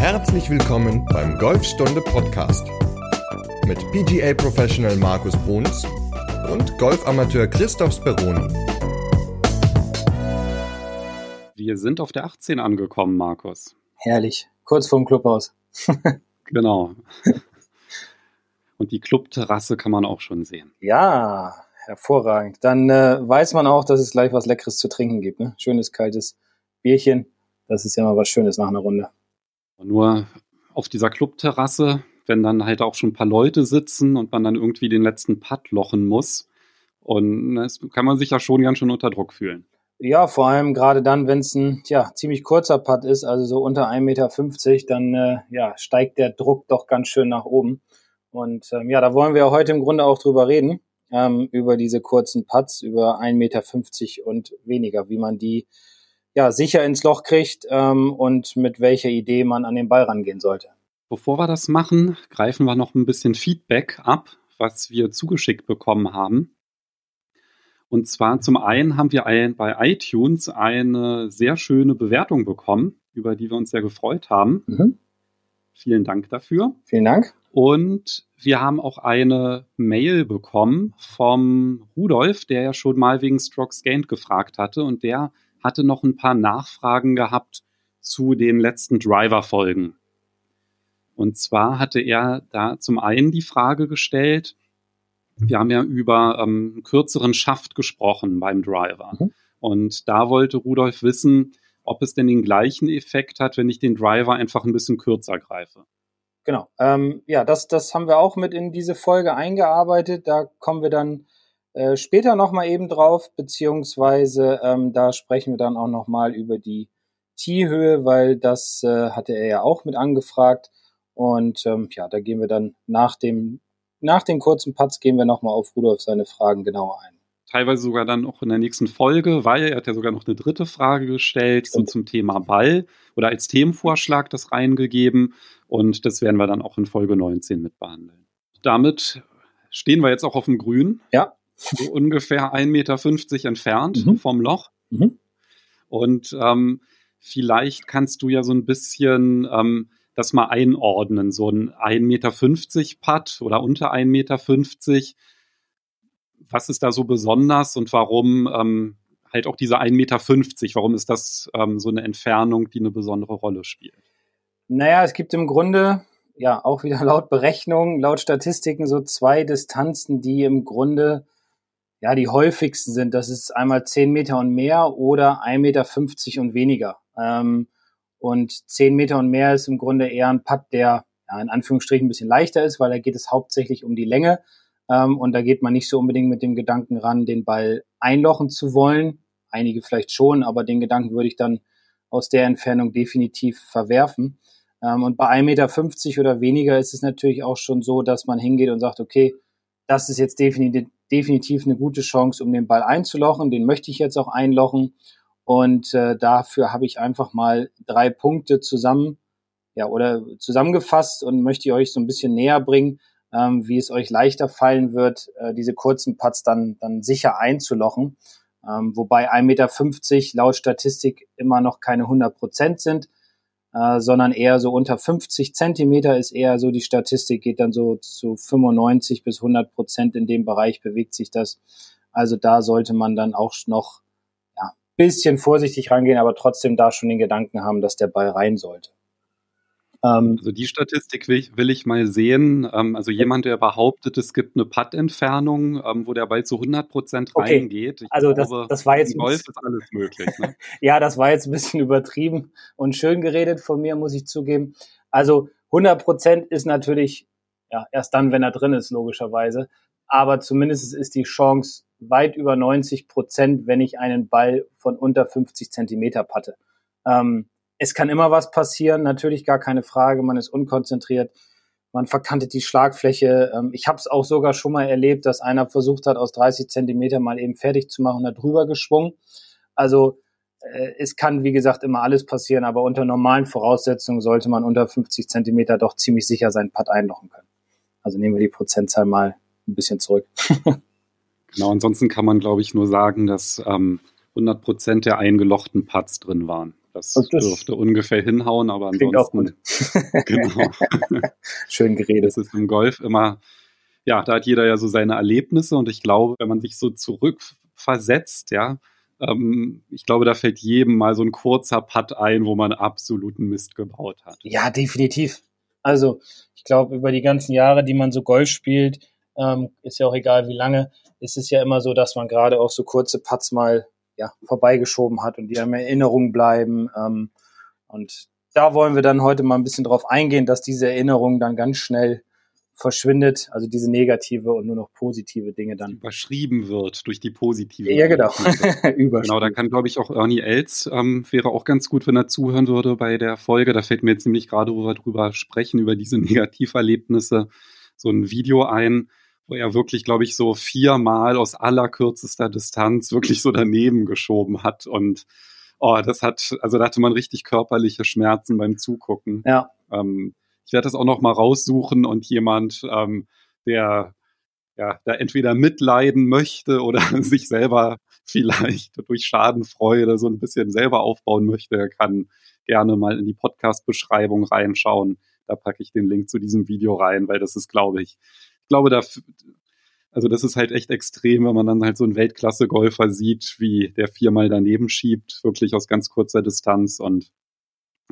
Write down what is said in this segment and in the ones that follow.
Herzlich willkommen beim Golfstunde Podcast mit PGA Professional Markus Bruns und Golfamateur Christoph Speroni. Wir sind auf der 18 angekommen, Markus. Herrlich, kurz vorm Clubhaus. genau. Und die Clubterrasse kann man auch schon sehen. Ja, hervorragend. Dann äh, weiß man auch, dass es gleich was Leckeres zu trinken gibt. Ne? Schönes kaltes Bierchen. Das ist ja mal was Schönes nach einer Runde. Nur auf dieser Clubterrasse, wenn dann halt auch schon ein paar Leute sitzen und man dann irgendwie den letzten Putt lochen muss. Und das kann man sich ja schon ganz schön unter Druck fühlen. Ja, vor allem gerade dann, wenn es ein ja, ziemlich kurzer Putt ist, also so unter 1,50 Meter, dann äh, ja, steigt der Druck doch ganz schön nach oben. Und ähm, ja, da wollen wir heute im Grunde auch drüber reden, ähm, über diese kurzen Putts, über 1,50 Meter und weniger, wie man die ja, sicher ins Loch kriegt ähm, und mit welcher Idee man an den Ball rangehen sollte. Bevor wir das machen, greifen wir noch ein bisschen Feedback ab, was wir zugeschickt bekommen haben. Und zwar zum einen haben wir ein, bei iTunes eine sehr schöne Bewertung bekommen, über die wir uns sehr gefreut haben. Mhm. Vielen Dank dafür. Vielen Dank. Und wir haben auch eine Mail bekommen vom Rudolf, der ja schon mal wegen Strokes Gained gefragt hatte und der hatte noch ein paar Nachfragen gehabt zu den letzten Driver-Folgen. Und zwar hatte er da zum einen die Frage gestellt, wir haben ja über ähm, kürzeren Schaft gesprochen beim Driver. Mhm. Und da wollte Rudolf wissen, ob es denn den gleichen Effekt hat, wenn ich den Driver einfach ein bisschen kürzer greife. Genau. Ähm, ja, das, das haben wir auch mit in diese Folge eingearbeitet. Da kommen wir dann äh, später nochmal eben drauf, beziehungsweise ähm, da sprechen wir dann auch nochmal über die T-Höhe, weil das äh, hatte er ja auch mit angefragt. Und ähm, ja, da gehen wir dann nach dem, nach den kurzen Putts gehen wir nochmal auf Rudolf seine Fragen genauer ein. Teilweise sogar dann auch in der nächsten Folge, weil er hat ja sogar noch eine dritte Frage gestellt so zum Thema Ball oder als Themenvorschlag das reingegeben. Und das werden wir dann auch in Folge 19 mit behandeln. Damit stehen wir jetzt auch auf dem Grün. Ja so ungefähr 1,50 Meter entfernt mhm. vom Loch. Mhm. Und ähm, vielleicht kannst du ja so ein bisschen ähm, das mal einordnen, so ein 1,50 Meter Putt oder unter 1,50 Meter. Was ist da so besonders und warum ähm, halt auch diese 1,50 Meter? Warum ist das ähm, so eine Entfernung, die eine besondere Rolle spielt? Naja, es gibt im Grunde ja auch wieder laut Berechnungen, laut Statistiken so zwei Distanzen, die im Grunde ja, die häufigsten sind, das ist einmal 10 Meter und mehr oder 1,50 Meter und weniger. Ähm, und 10 Meter und mehr ist im Grunde eher ein Putt, der ja, in Anführungsstrichen ein bisschen leichter ist, weil da geht es hauptsächlich um die Länge. Ähm, und da geht man nicht so unbedingt mit dem Gedanken ran, den Ball einlochen zu wollen. Einige vielleicht schon, aber den Gedanken würde ich dann aus der Entfernung definitiv verwerfen. Ähm, und bei 1,50 Meter oder weniger ist es natürlich auch schon so, dass man hingeht und sagt, okay, das ist jetzt definitiv, definitiv eine gute Chance, um den Ball einzulochen. Den möchte ich jetzt auch einlochen. Und äh, dafür habe ich einfach mal drei Punkte zusammen, ja, oder zusammengefasst und möchte euch so ein bisschen näher bringen, ähm, wie es euch leichter fallen wird, äh, diese kurzen Putts dann, dann sicher einzulochen. Ähm, wobei 1,50 Meter laut Statistik immer noch keine 100 Prozent sind äh, sondern eher so unter 50 Zentimeter ist eher so die Statistik, geht dann so zu 95 bis 100 Prozent in dem Bereich bewegt sich das. Also da sollte man dann auch noch ja, bisschen vorsichtig rangehen, aber trotzdem da schon den Gedanken haben, dass der Ball rein sollte. Ähm, also die Statistik will ich, will ich mal sehen. Ähm, also jemand, der behauptet, es gibt eine Putt-Entfernung, ähm, wo der Ball zu 100 Prozent okay. reingeht. Ich also das, glaube, das war jetzt Golf ist alles möglich. Ne? ja, das war jetzt ein bisschen übertrieben und schön geredet von mir, muss ich zugeben. Also 100 Prozent ist natürlich ja erst dann, wenn er drin ist, logischerweise. Aber zumindest ist die Chance weit über 90 Prozent, wenn ich einen Ball von unter 50 Zentimeter patte. Ähm, es kann immer was passieren, natürlich gar keine Frage, man ist unkonzentriert, man verkantet die Schlagfläche. Ähm, ich habe es auch sogar schon mal erlebt, dass einer versucht hat, aus 30 Zentimeter mal eben fertig zu machen und da drüber geschwungen. Also äh, es kann, wie gesagt, immer alles passieren, aber unter normalen Voraussetzungen sollte man unter 50 Zentimeter doch ziemlich sicher seinen Putt einlochen können. Also nehmen wir die Prozentzahl mal ein bisschen zurück. genau, ansonsten kann man, glaube ich, nur sagen, dass ähm, 100 Prozent der eingelochten Putts drin waren. Das, das dürfte ungefähr hinhauen, aber ansonsten. genau. Schön geredet. Das ist im Golf immer, ja, da hat jeder ja so seine Erlebnisse und ich glaube, wenn man sich so zurückversetzt, ja, ähm, ich glaube, da fällt jedem mal so ein kurzer Putt ein, wo man absoluten Mist gebaut hat. Ja, definitiv. Also, ich glaube, über die ganzen Jahre, die man so Golf spielt, ähm, ist ja auch egal wie lange, ist es ja immer so, dass man gerade auch so kurze Putts mal ja, vorbeigeschoben hat und die einem Erinnerung bleiben. Ähm, und da wollen wir dann heute mal ein bisschen drauf eingehen, dass diese Erinnerung dann ganz schnell verschwindet, also diese negative und nur noch positive Dinge dann überschrieben wird durch die positive. Ja, genau. genau, da kann, glaube ich, auch Ernie Els ähm, wäre auch ganz gut, wenn er zuhören würde bei der Folge. Da fällt mir jetzt nämlich gerade, wo wir drüber sprechen, über diese Negativerlebnisse, so ein Video ein, wo er wirklich, glaube ich, so viermal aus allerkürzester Distanz wirklich so daneben geschoben hat und oh, das hat, also da hatte man richtig körperliche Schmerzen beim Zugucken. Ja. Ähm, ich werde das auch noch mal raussuchen und jemand, ähm, der ja, da entweder mitleiden möchte oder sich selber vielleicht durch Schadenfreude so ein bisschen selber aufbauen möchte, kann gerne mal in die Podcast-Beschreibung reinschauen. Da packe ich den Link zu diesem Video rein, weil das ist, glaube ich, ich glaube, da, also das ist halt echt extrem, wenn man dann halt so einen Weltklasse-Golfer sieht, wie der viermal daneben schiebt, wirklich aus ganz kurzer Distanz und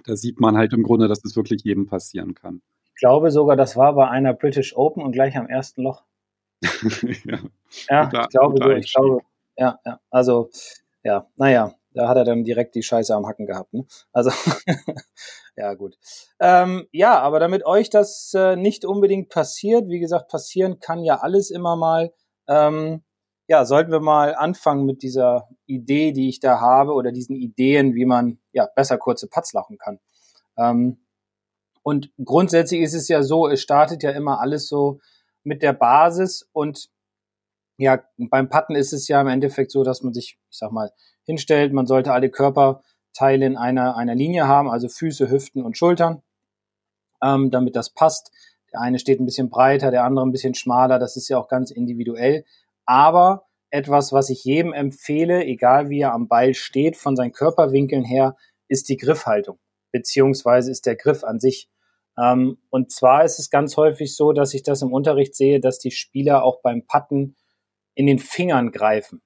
da sieht man halt im Grunde, dass das wirklich jedem passieren kann. Ich glaube sogar, das war bei einer British Open und gleich am ersten Loch. ja, ja guter, ich glaube, so, ich glaube, ja, ja, also, ja, naja, da hat er dann direkt die Scheiße am Hacken gehabt. Ne? Also, ja, gut. Ähm, ja, aber damit euch das äh, nicht unbedingt passiert, wie gesagt, passieren kann ja alles immer mal. Ähm, ja, sollten wir mal anfangen mit dieser Idee, die ich da habe oder diesen Ideen, wie man ja besser kurze Putts lachen kann. Ähm, und grundsätzlich ist es ja so, es startet ja immer alles so mit der Basis und ja, beim Putten ist es ja im Endeffekt so, dass man sich, ich sag mal, hinstellt. Man sollte alle Körperteile in einer, einer Linie haben, also Füße, Hüften und Schultern, ähm, damit das passt. Der eine steht ein bisschen breiter, der andere ein bisschen schmaler. Das ist ja auch ganz individuell. Aber etwas, was ich jedem empfehle, egal wie er am Ball steht, von seinen Körperwinkeln her, ist die Griffhaltung, beziehungsweise ist der Griff an sich. Ähm, und zwar ist es ganz häufig so, dass ich das im Unterricht sehe, dass die Spieler auch beim Patten in den Fingern greifen.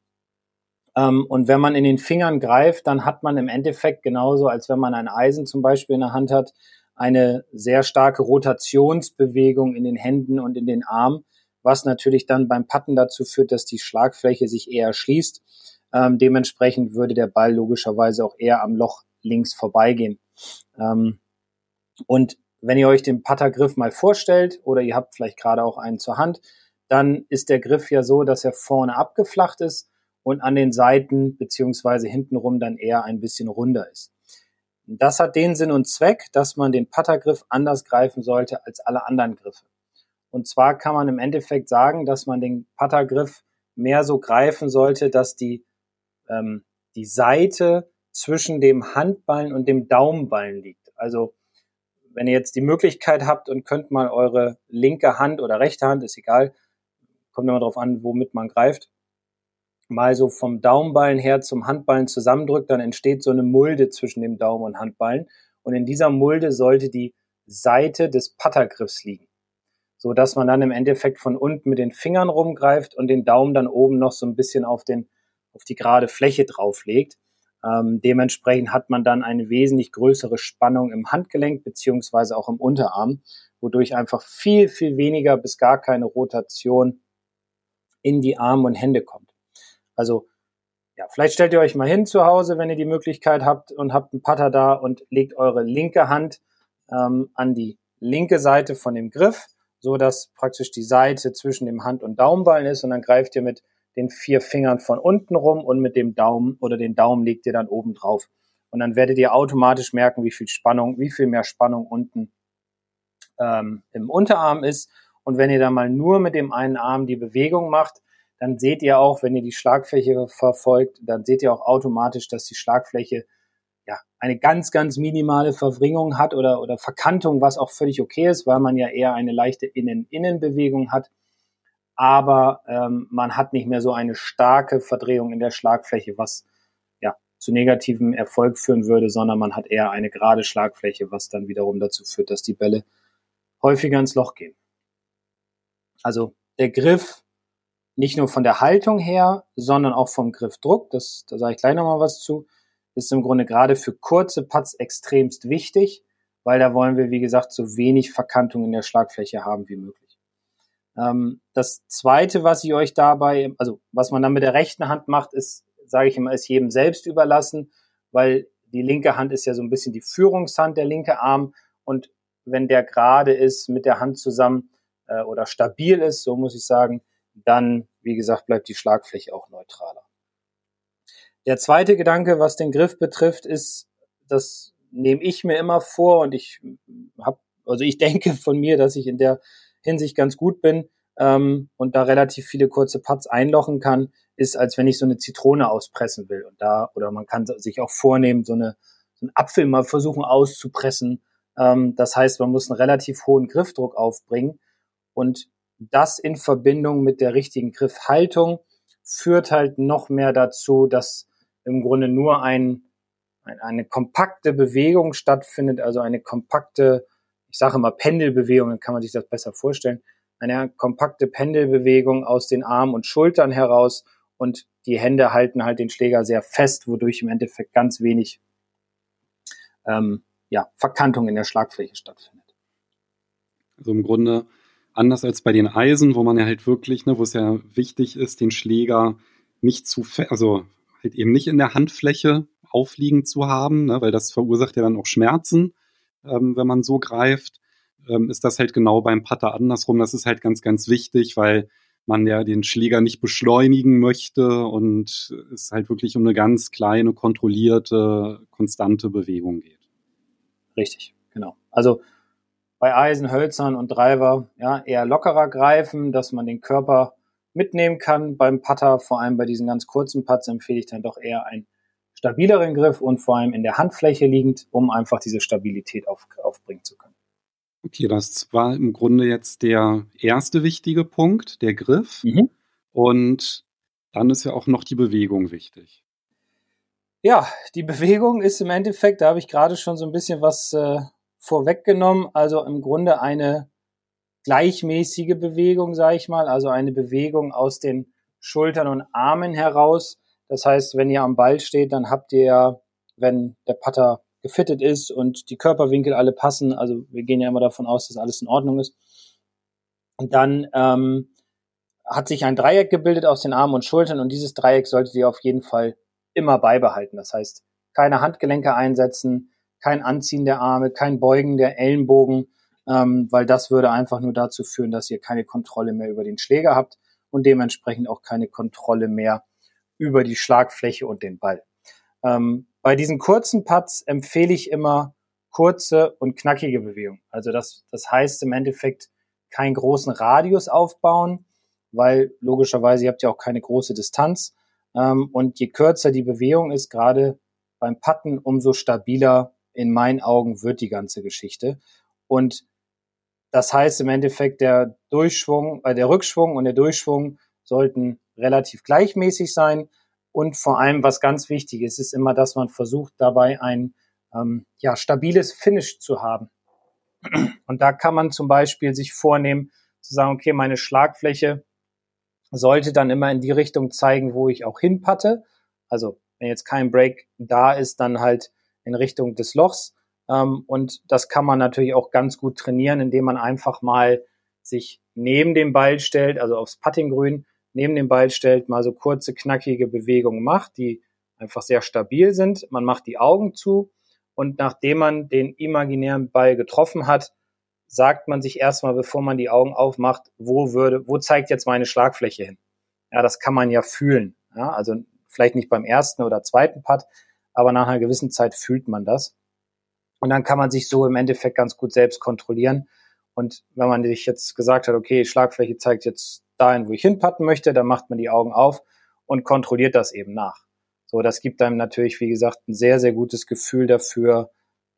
Ähm, und wenn man in den Fingern greift, dann hat man im Endeffekt genauso, als wenn man ein Eisen zum Beispiel in der Hand hat, eine sehr starke Rotationsbewegung in den Händen und in den Armen was natürlich dann beim Patten dazu führt, dass die Schlagfläche sich eher schließt. Ähm, dementsprechend würde der Ball logischerweise auch eher am Loch links vorbeigehen. Ähm, und wenn ihr euch den Pattergriff mal vorstellt oder ihr habt vielleicht gerade auch einen zur Hand, dann ist der Griff ja so, dass er vorne abgeflacht ist und an den Seiten beziehungsweise hintenrum dann eher ein bisschen runder ist. Das hat den Sinn und Zweck, dass man den Pattergriff anders greifen sollte als alle anderen Griffe. Und zwar kann man im Endeffekt sagen, dass man den Pattergriff mehr so greifen sollte, dass die, ähm, die Seite zwischen dem Handballen und dem Daumenballen liegt. Also wenn ihr jetzt die Möglichkeit habt und könnt mal eure linke Hand oder rechte Hand, ist egal, kommt immer darauf an, womit man greift, mal so vom Daumenballen her zum Handballen zusammendrückt, dann entsteht so eine Mulde zwischen dem Daumen und Handballen. Und in dieser Mulde sollte die Seite des Pattergriffs liegen so dass man dann im Endeffekt von unten mit den Fingern rumgreift und den Daumen dann oben noch so ein bisschen auf den auf die gerade Fläche drauflegt. Ähm, dementsprechend hat man dann eine wesentlich größere Spannung im Handgelenk beziehungsweise auch im Unterarm, wodurch einfach viel, viel weniger bis gar keine Rotation in die Arme und Hände kommt. Also ja, vielleicht stellt ihr euch mal hin zu Hause, wenn ihr die Möglichkeit habt und habt einen Putter da und legt eure linke Hand ähm, an die linke Seite von dem Griff so dass praktisch die Seite zwischen dem Hand- und Daumenballen ist und dann greift ihr mit den vier Fingern von unten rum und mit dem Daumen oder den Daumen legt ihr dann oben drauf. Und dann werdet ihr automatisch merken, wie viel Spannung, wie viel mehr Spannung unten ähm, im Unterarm ist. Und wenn ihr dann mal nur mit dem einen Arm die Bewegung macht, dann seht ihr auch, wenn ihr die Schlagfläche verfolgt, dann seht ihr auch automatisch, dass die Schlagfläche ja, eine ganz, ganz minimale Verwringung hat oder, oder Verkantung, was auch völlig okay ist, weil man ja eher eine leichte Innen-Innen-Bewegung hat. Aber ähm, man hat nicht mehr so eine starke Verdrehung in der Schlagfläche, was ja zu negativem Erfolg führen würde, sondern man hat eher eine gerade Schlagfläche, was dann wiederum dazu führt, dass die Bälle häufiger ins Loch gehen. Also der Griff nicht nur von der Haltung her, sondern auch vom Griffdruck, das, da sage ich gleich nochmal was zu, ist im Grunde gerade für kurze Putts extremst wichtig, weil da wollen wir, wie gesagt, so wenig Verkantung in der Schlagfläche haben wie möglich. Ähm, das zweite, was ich euch dabei, also was man dann mit der rechten Hand macht, ist, sage ich immer, ist jedem selbst überlassen, weil die linke Hand ist ja so ein bisschen die Führungshand, der linke Arm und wenn der gerade ist mit der Hand zusammen äh, oder stabil ist, so muss ich sagen, dann, wie gesagt, bleibt die Schlagfläche auch neutraler. Der zweite Gedanke, was den Griff betrifft, ist, das nehme ich mir immer vor und ich habe, also ich denke von mir, dass ich in der Hinsicht ganz gut bin ähm, und da relativ viele kurze Putts einlochen kann, ist, als wenn ich so eine Zitrone auspressen will. Und da, oder man kann sich auch vornehmen, so, eine, so einen Apfel mal versuchen auszupressen. Ähm, das heißt, man muss einen relativ hohen Griffdruck aufbringen. Und das in Verbindung mit der richtigen Griffhaltung führt halt noch mehr dazu, dass im Grunde nur ein, ein, eine kompakte Bewegung stattfindet, also eine kompakte, ich sage immer Pendelbewegung, dann kann man sich das besser vorstellen, eine kompakte Pendelbewegung aus den Armen und Schultern heraus und die Hände halten halt den Schläger sehr fest, wodurch im Endeffekt ganz wenig ähm, ja, Verkantung in der Schlagfläche stattfindet. Also im Grunde anders als bei den Eisen, wo man ja halt wirklich, ne, wo es ja wichtig ist, den Schläger nicht zu, also halt eben nicht in der Handfläche aufliegen zu haben, ne, weil das verursacht ja dann auch Schmerzen, ähm, wenn man so greift, ähm, ist das halt genau beim Putter andersrum. Das ist halt ganz, ganz wichtig, weil man ja den Schläger nicht beschleunigen möchte und es halt wirklich um eine ganz kleine, kontrollierte, konstante Bewegung geht. Richtig, genau. Also bei Eisen, Hölzern und Driver ja, eher lockerer greifen, dass man den Körper mitnehmen kann. Beim Putter, vor allem bei diesen ganz kurzen Putts, empfehle ich dann doch eher einen stabileren Griff und vor allem in der Handfläche liegend, um einfach diese Stabilität auf, aufbringen zu können. Okay, das war im Grunde jetzt der erste wichtige Punkt, der Griff. Mhm. Und dann ist ja auch noch die Bewegung wichtig. Ja, die Bewegung ist im Endeffekt, da habe ich gerade schon so ein bisschen was äh, vorweggenommen, also im Grunde eine gleichmäßige Bewegung, sage ich mal, also eine Bewegung aus den Schultern und Armen heraus. Das heißt, wenn ihr am Ball steht, dann habt ihr, wenn der Putter gefittet ist und die Körperwinkel alle passen, also wir gehen ja immer davon aus, dass alles in Ordnung ist, und dann ähm, hat sich ein Dreieck gebildet aus den Armen und Schultern und dieses Dreieck solltet ihr auf jeden Fall immer beibehalten. Das heißt, keine Handgelenke einsetzen, kein Anziehen der Arme, kein Beugen der Ellenbogen, ähm, weil das würde einfach nur dazu führen, dass ihr keine Kontrolle mehr über den Schläger habt und dementsprechend auch keine Kontrolle mehr über die Schlagfläche und den Ball. Ähm, bei diesen kurzen Putts empfehle ich immer kurze und knackige Bewegungen. Also das, das heißt im Endeffekt keinen großen Radius aufbauen, weil logischerweise ihr habt ja auch keine große Distanz. Ähm, und je kürzer die Bewegung ist, gerade beim Putten, umso stabiler in meinen Augen wird die ganze Geschichte. Und das heißt im Endeffekt, der Durchschwung, äh, der Rückschwung und der Durchschwung sollten relativ gleichmäßig sein. Und vor allem, was ganz wichtig ist, ist immer, dass man versucht, dabei ein ähm, ja, stabiles Finish zu haben. Und da kann man zum Beispiel sich vornehmen, zu sagen, okay, meine Schlagfläche sollte dann immer in die Richtung zeigen, wo ich auch hinpatte. Also wenn jetzt kein Break da ist, dann halt in Richtung des Lochs. Ähm, und das kann man natürlich auch ganz gut trainieren, indem man einfach mal sich neben dem Ball stellt, also aufs Puttinggrün, neben dem Ball stellt, mal so kurze, knackige Bewegungen macht, die einfach sehr stabil sind. Man macht die Augen zu und nachdem man den imaginären Ball getroffen hat, sagt man sich erstmal, bevor man die Augen aufmacht, wo würde, wo zeigt jetzt meine Schlagfläche hin? Ja, das kann man ja fühlen. Ja, also vielleicht nicht beim ersten oder zweiten Putt, aber nach einer gewissen Zeit fühlt man das. Und dann kann man sich so im Endeffekt ganz gut selbst kontrollieren. Und wenn man sich jetzt gesagt hat, okay, Schlagfläche zeigt jetzt dahin, wo ich hinpatten möchte, dann macht man die Augen auf und kontrolliert das eben nach. So, das gibt einem natürlich, wie gesagt, ein sehr, sehr gutes Gefühl dafür,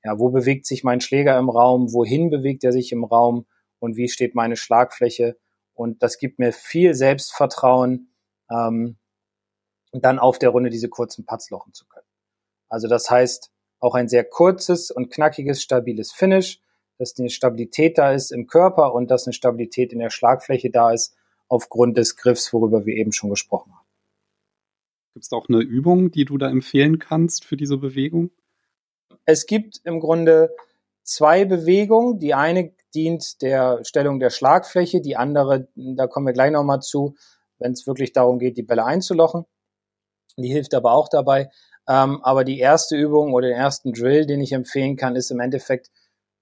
ja, wo bewegt sich mein Schläger im Raum, wohin bewegt er sich im Raum und wie steht meine Schlagfläche. Und das gibt mir viel Selbstvertrauen, ähm, dann auf der Runde diese kurzen Putts lochen zu können. Also das heißt, auch ein sehr kurzes und knackiges, stabiles Finish, dass eine Stabilität da ist im Körper und dass eine Stabilität in der Schlagfläche da ist, aufgrund des Griffs, worüber wir eben schon gesprochen haben. Gibt es auch eine Übung, die du da empfehlen kannst für diese Bewegung? Es gibt im Grunde zwei Bewegungen. Die eine dient der Stellung der Schlagfläche, die andere, da kommen wir gleich nochmal zu, wenn es wirklich darum geht, die Bälle einzulochen. Die hilft aber auch dabei. Ähm, aber die erste Übung oder den ersten Drill, den ich empfehlen kann, ist im Endeffekt,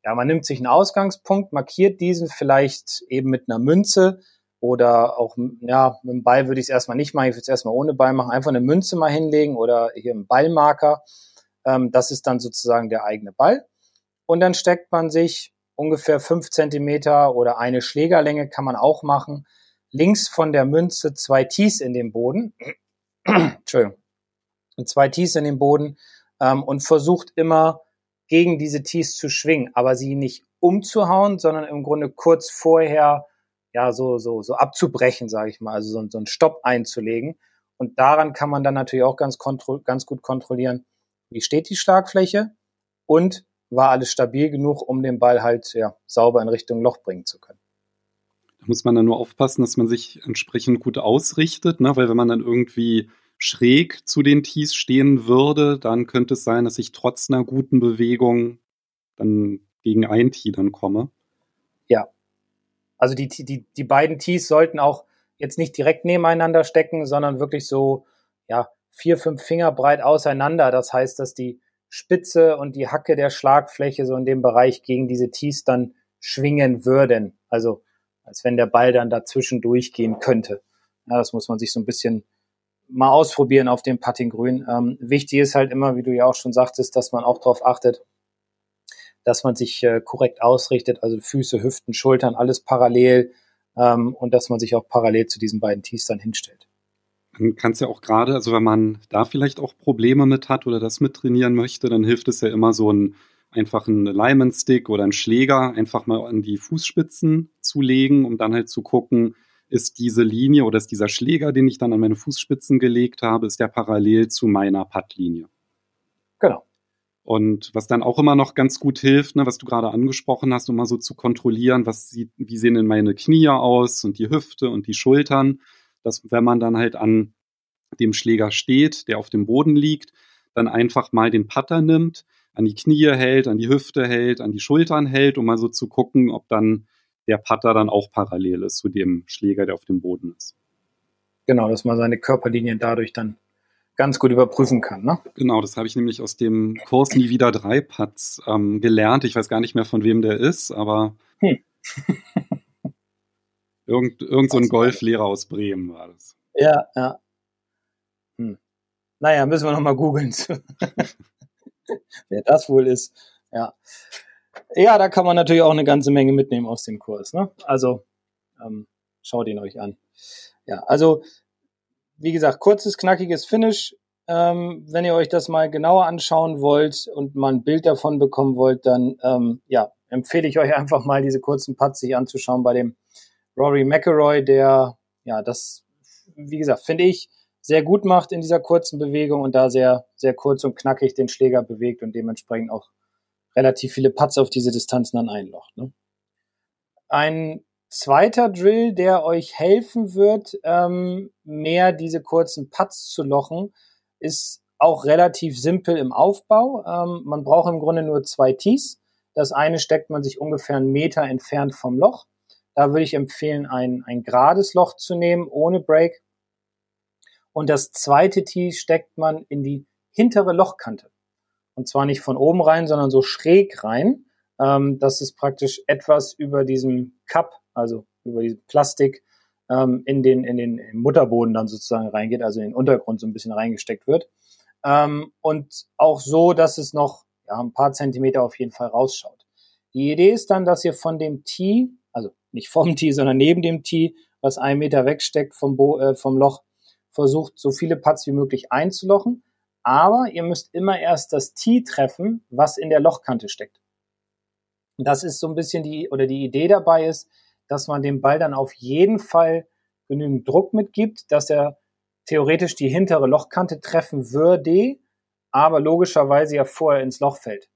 ja, man nimmt sich einen Ausgangspunkt, markiert diesen vielleicht eben mit einer Münze oder auch, ja, mit dem Ball würde ich es erstmal nicht machen, ich würde es erstmal ohne Ball machen, einfach eine Münze mal hinlegen oder hier einen Ballmarker. Ähm, das ist dann sozusagen der eigene Ball. Und dann steckt man sich ungefähr fünf Zentimeter oder eine Schlägerlänge kann man auch machen. Links von der Münze zwei Tees in den Boden. Entschuldigung. Und zwei Tees in den Boden ähm, und versucht immer gegen diese Tees zu schwingen, aber sie nicht umzuhauen, sondern im Grunde kurz vorher ja so so so abzubrechen, sage ich mal, also so, so einen Stopp einzulegen. Und daran kann man dann natürlich auch ganz, ganz gut kontrollieren, wie steht die Schlagfläche und war alles stabil genug, um den Ball halt ja, sauber in Richtung Loch bringen zu können. Da muss man dann nur aufpassen, dass man sich entsprechend gut ausrichtet, ne? weil wenn man dann irgendwie schräg zu den Tees stehen würde, dann könnte es sein, dass ich trotz einer guten Bewegung dann gegen ein Tee dann komme. Ja. Also die, die, die beiden Tees sollten auch jetzt nicht direkt nebeneinander stecken, sondern wirklich so, ja, vier, fünf Finger breit auseinander. Das heißt, dass die Spitze und die Hacke der Schlagfläche so in dem Bereich gegen diese Tees dann schwingen würden. Also als wenn der Ball dann dazwischen durchgehen könnte. Ja, das muss man sich so ein bisschen mal ausprobieren auf dem Puttinggrün. Ähm, wichtig ist halt immer, wie du ja auch schon sagtest, dass man auch darauf achtet, dass man sich äh, korrekt ausrichtet, also Füße, Hüften, Schultern, alles parallel ähm, und dass man sich auch parallel zu diesen beiden Tees dann hinstellt. Man kann es ja auch gerade, also wenn man da vielleicht auch Probleme mit hat oder das mittrainieren möchte, dann hilft es ja immer so ein einfach einen Lyman Stick oder einen Schläger einfach mal an die Fußspitzen zu legen, um dann halt zu gucken, ist diese Linie oder ist dieser Schläger, den ich dann an meine Fußspitzen gelegt habe, ist der parallel zu meiner Puttlinie. Genau. Und was dann auch immer noch ganz gut hilft, ne, was du gerade angesprochen hast, um mal so zu kontrollieren, was sieht, wie sehen denn meine Knie aus und die Hüfte und die Schultern dass wenn man dann halt an dem Schläger steht, der auf dem Boden liegt, dann einfach mal den Putter nimmt, an die Knie hält, an die Hüfte hält, an die Schultern hält, um mal so zu gucken, ob dann der Putter dann auch parallel ist zu dem Schläger, der auf dem Boden ist. Genau, dass man seine Körperlinien dadurch dann ganz gut überprüfen kann. Ne? Genau, das habe ich nämlich aus dem Kurs Nie wieder drei Putts ähm, gelernt. Ich weiß gar nicht mehr, von wem der ist, aber hm. Irgend, irgend so ein Golflehrer aus Bremen war das. Ja, ja. Hm. Naja, müssen wir nochmal googeln, wer das wohl ist. Ja. Ja, da kann man natürlich auch eine ganze Menge mitnehmen aus dem Kurs. Ne? Also ähm, schaut ihn euch an. Ja, also wie gesagt, kurzes, knackiges Finish. Ähm, wenn ihr euch das mal genauer anschauen wollt und mal ein Bild davon bekommen wollt, dann ähm, ja, empfehle ich euch einfach mal diese kurzen Putts sich anzuschauen bei dem Rory McElroy, der ja das, wie gesagt, finde ich, sehr gut macht in dieser kurzen Bewegung und da sehr, sehr kurz und knackig den Schläger bewegt und dementsprechend auch relativ viele Putts auf diese Distanzen dann einlocht. Ne? Ein zweiter Drill, der euch helfen wird, ähm, mehr diese kurzen Putts zu lochen, ist auch relativ simpel im Aufbau. Ähm, man braucht im Grunde nur zwei Tees. Das eine steckt man sich ungefähr einen Meter entfernt vom Loch. Da würde ich empfehlen, ein, ein gerades Loch zu nehmen, ohne Break. Und das zweite Tee steckt man in die hintere Lochkante. Und zwar nicht von oben rein, sondern so schräg rein. Ähm, dass es praktisch etwas über diesem Cup, also über diesen Plastik, ähm, in den, in den Mutterboden dann sozusagen reingeht, also in den Untergrund so ein bisschen reingesteckt wird. Ähm, und auch so, dass es noch ja, ein paar Zentimeter auf jeden Fall rausschaut. Die Idee ist dann, dass ihr von dem Tee also nicht vom Tee, sondern neben dem Tee, was einen Meter wegsteckt vom, Bo äh, vom Loch, versucht so viele Putts wie möglich einzulochen. Aber ihr müsst immer erst das Tee treffen, was in der Lochkante steckt. Das ist so ein bisschen die, oder die Idee dabei ist, dass man dem Ball dann auf jeden Fall genügend Druck mitgibt, dass er theoretisch die hintere Lochkante treffen würde, aber logischerweise ja vorher ins Loch fällt.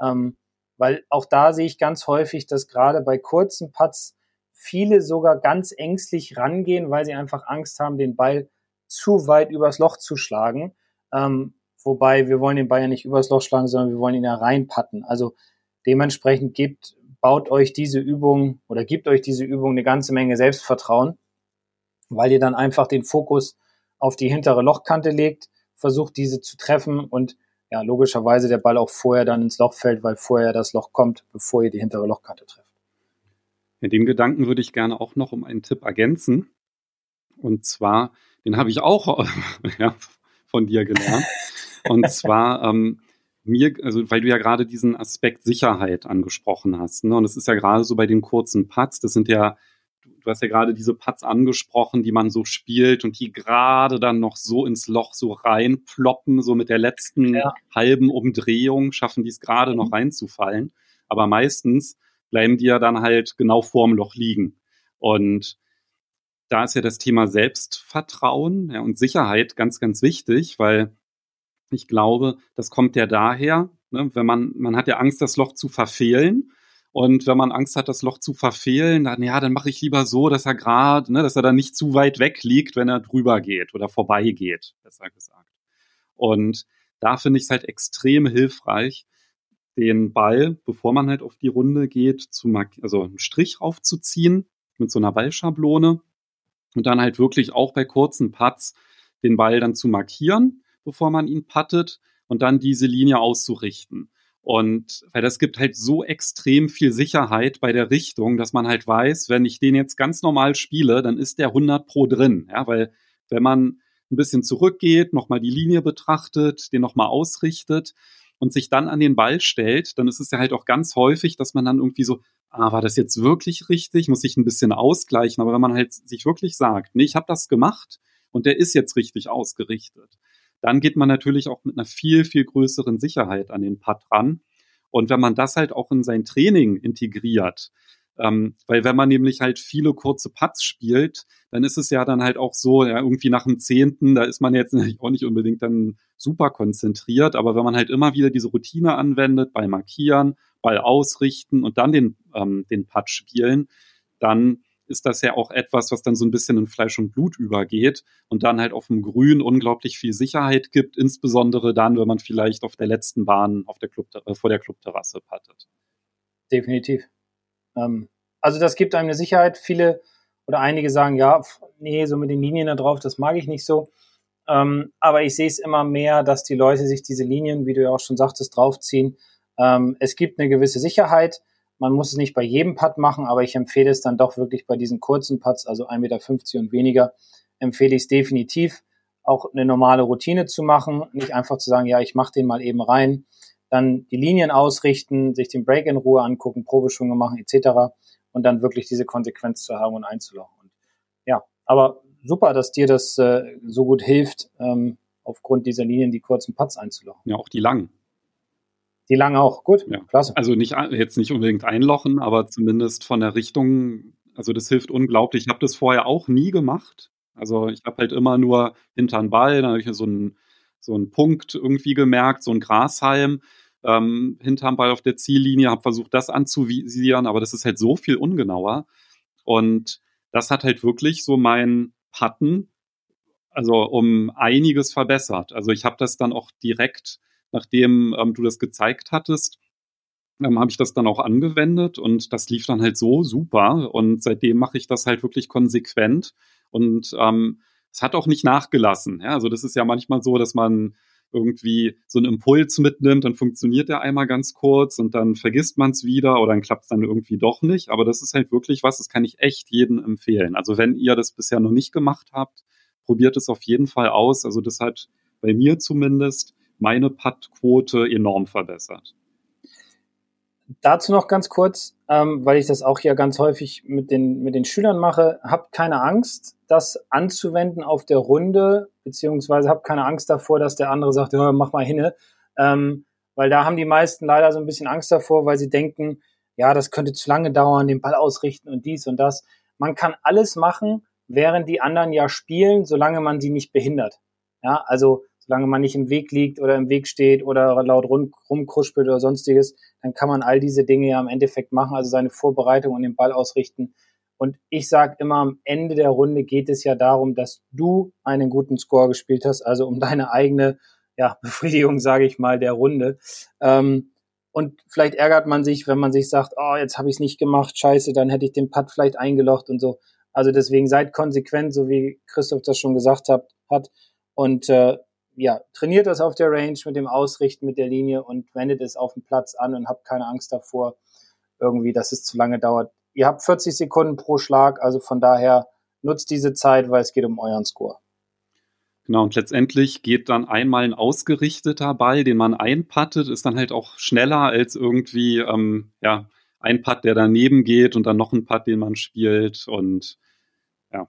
Ähm, weil auch da sehe ich ganz häufig, dass gerade bei kurzen Putts viele sogar ganz ängstlich rangehen, weil sie einfach Angst haben, den Ball zu weit übers Loch zu schlagen. Ähm, wobei wir wollen den ja nicht übers Loch schlagen, sondern wir wollen ihn ja reinpatten. Also dementsprechend gebt, baut euch diese Übung oder gibt euch diese Übung eine ganze Menge Selbstvertrauen, weil ihr dann einfach den Fokus auf die hintere Lochkante legt, versucht diese zu treffen und ja, logischerweise der Ball auch vorher dann ins Loch fällt, weil vorher das Loch kommt, bevor ihr die hintere Lochkante trefft. Ja, den Gedanken würde ich gerne auch noch um einen Tipp ergänzen. Und zwar, den habe ich auch ja, von dir gelernt. Und zwar, ähm, mir, also weil du ja gerade diesen Aspekt Sicherheit angesprochen hast. Ne? Und es ist ja gerade so bei den kurzen Putts, das sind ja du hast ja gerade diese Putts angesprochen, die man so spielt und die gerade dann noch so ins Loch so reinploppen, so mit der letzten ja. halben Umdrehung schaffen die es gerade mhm. noch reinzufallen. Aber meistens bleiben die ja dann halt genau vorm Loch liegen. Und da ist ja das Thema Selbstvertrauen ja, und Sicherheit ganz, ganz wichtig, weil ich glaube, das kommt ja daher, ne, wenn man, man hat ja Angst, das Loch zu verfehlen. Und wenn man Angst hat, das Loch zu verfehlen, dann ja, dann mache ich lieber so, dass er gerade, ne, dass er dann nicht zu weit weg liegt, wenn er drüber geht oder vorbeigeht, besser gesagt. Und da finde ich es halt extrem hilfreich, den Ball, bevor man halt auf die Runde geht, zu also einen Strich aufzuziehen mit so einer Ballschablone und dann halt wirklich auch bei kurzen Putts den Ball dann zu markieren, bevor man ihn puttet und dann diese Linie auszurichten. Und weil das gibt halt so extrem viel Sicherheit bei der Richtung, dass man halt weiß, wenn ich den jetzt ganz normal spiele, dann ist der 100 pro drin. Ja, weil wenn man ein bisschen zurückgeht, nochmal die Linie betrachtet, den nochmal ausrichtet und sich dann an den Ball stellt, dann ist es ja halt auch ganz häufig, dass man dann irgendwie so, ah, war das jetzt wirklich richtig? Muss ich ein bisschen ausgleichen? Aber wenn man halt sich wirklich sagt, nee, ich habe das gemacht und der ist jetzt richtig ausgerichtet, dann geht man natürlich auch mit einer viel, viel größeren Sicherheit an den Putt ran. Und wenn man das halt auch in sein Training integriert, ähm, weil wenn man nämlich halt viele kurze Putts spielt, dann ist es ja dann halt auch so, ja, irgendwie nach dem Zehnten, da ist man jetzt auch nicht unbedingt dann super konzentriert, aber wenn man halt immer wieder diese Routine anwendet, bei Markieren, Ball ausrichten und dann den, ähm, den Putt spielen, dann ist das ja auch etwas, was dann so ein bisschen in Fleisch und Blut übergeht und dann halt auf dem Grün unglaublich viel Sicherheit gibt, insbesondere dann, wenn man vielleicht auf der letzten Bahn auf der Club, äh, vor der Clubterrasse pattet. Definitiv. Ähm, also das gibt einem eine Sicherheit. Viele oder einige sagen, ja, pff, nee, so mit den Linien da drauf, das mag ich nicht so. Ähm, aber ich sehe es immer mehr, dass die Leute sich diese Linien, wie du ja auch schon sagtest, draufziehen. Ähm, es gibt eine gewisse Sicherheit man muss es nicht bei jedem Putt machen, aber ich empfehle es dann doch wirklich bei diesen kurzen Putts, also 1,50 Meter und weniger, empfehle ich es definitiv, auch eine normale Routine zu machen, nicht einfach zu sagen, ja, ich mache den mal eben rein, dann die Linien ausrichten, sich den Break in Ruhe angucken, Probeschwünge machen etc. und dann wirklich diese Konsequenz zu haben und einzulaufen. Und ja, aber super, dass dir das äh, so gut hilft, ähm, aufgrund dieser Linien die kurzen Putts einzulaufen. Ja, auch die langen. Die lang auch, gut, ja. klasse. Also nicht jetzt nicht unbedingt einlochen, aber zumindest von der Richtung, also das hilft unglaublich. Ich habe das vorher auch nie gemacht. Also ich habe halt immer nur hinter Ball, dann habe ich so einen, so einen Punkt irgendwie gemerkt, so ein Grashalm ähm, hinterm Ball auf der Ziellinie, habe versucht, das anzuvisieren, aber das ist halt so viel ungenauer. Und das hat halt wirklich so mein Patten, also um einiges verbessert. Also ich habe das dann auch direkt nachdem ähm, du das gezeigt hattest, ähm, habe ich das dann auch angewendet und das lief dann halt so super und seitdem mache ich das halt wirklich konsequent und ähm, es hat auch nicht nachgelassen. Ja? Also das ist ja manchmal so, dass man irgendwie so einen Impuls mitnimmt, dann funktioniert der einmal ganz kurz und dann vergisst man es wieder oder dann klappt es dann irgendwie doch nicht. Aber das ist halt wirklich was, das kann ich echt jedem empfehlen. Also wenn ihr das bisher noch nicht gemacht habt, probiert es auf jeden Fall aus. Also das hat bei mir zumindest meine Puttquote enorm verbessert. Dazu noch ganz kurz, ähm, weil ich das auch ja ganz häufig mit den, mit den Schülern mache. Habt keine Angst, das anzuwenden auf der Runde, beziehungsweise habt keine Angst davor, dass der andere sagt, ja, mach mal hinne. Ähm, weil da haben die meisten leider so ein bisschen Angst davor, weil sie denken, ja, das könnte zu lange dauern, den Ball ausrichten und dies und das. Man kann alles machen, während die anderen ja spielen, solange man sie nicht behindert. Ja, also solange man nicht im Weg liegt oder im Weg steht oder laut rum, rumkruspelt oder sonstiges, dann kann man all diese Dinge ja im Endeffekt machen, also seine Vorbereitung und den Ball ausrichten. Und ich sage immer, am Ende der Runde geht es ja darum, dass du einen guten Score gespielt hast, also um deine eigene ja, Befriedigung, sage ich mal, der Runde. Ähm, und vielleicht ärgert man sich, wenn man sich sagt, oh, jetzt habe ich es nicht gemacht, scheiße, dann hätte ich den Putt vielleicht eingelocht und so. Also deswegen seid konsequent, so wie Christoph das schon gesagt hat. hat und äh, ja, trainiert das auf der Range mit dem Ausrichten, mit der Linie und wendet es auf dem Platz an und habt keine Angst davor, irgendwie, dass es zu lange dauert. Ihr habt 40 Sekunden pro Schlag, also von daher nutzt diese Zeit, weil es geht um euren Score. Genau, und letztendlich geht dann einmal ein ausgerichteter Ball, den man einpattet, ist dann halt auch schneller als irgendwie, ähm, ja, ein Putt, der daneben geht und dann noch ein Putt, den man spielt und ja.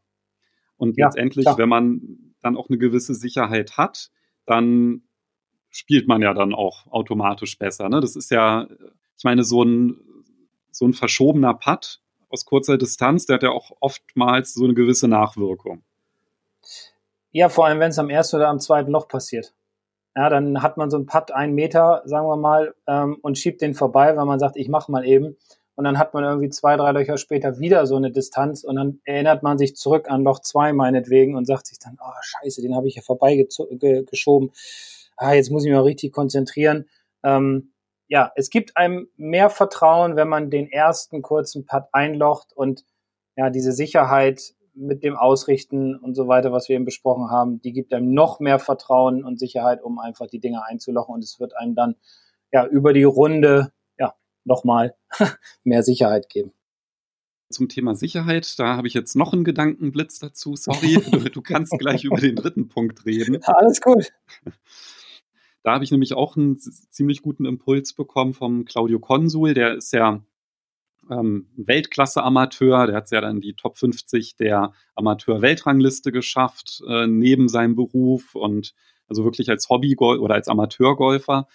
Und ja, letztendlich, klar. wenn man dann auch eine gewisse Sicherheit hat, dann spielt man ja dann auch automatisch besser. Ne? Das ist ja, ich meine, so ein, so ein verschobener Putt aus kurzer Distanz, der hat ja auch oftmals so eine gewisse Nachwirkung. Ja, vor allem, wenn es am ersten oder am zweiten Loch passiert. Ja, dann hat man so einen Putt einen Meter, sagen wir mal, ähm, und schiebt den vorbei, weil man sagt, ich mach mal eben. Und dann hat man irgendwie zwei, drei Löcher später wieder so eine Distanz und dann erinnert man sich zurück an Loch zwei meinetwegen und sagt sich dann, oh scheiße, den habe ich ja vorbeigeschoben. Ah, jetzt muss ich mich mal richtig konzentrieren. Ähm, ja, es gibt einem mehr Vertrauen, wenn man den ersten kurzen Putt einlocht und ja, diese Sicherheit mit dem Ausrichten und so weiter, was wir eben besprochen haben, die gibt einem noch mehr Vertrauen und Sicherheit, um einfach die Dinge einzulochen und es wird einem dann ja über die Runde nochmal mehr Sicherheit geben. Zum Thema Sicherheit, da habe ich jetzt noch einen Gedankenblitz dazu. Sorry, du, du kannst gleich über den dritten Punkt reden. Alles gut. Da habe ich nämlich auch einen ziemlich guten Impuls bekommen vom Claudio Consul. Der ist ja ähm, Weltklasse-Amateur. Der hat ja dann die Top 50 der Amateur-Weltrangliste geschafft, äh, neben seinem Beruf und also wirklich als Hobby- oder als Amateurgolfer.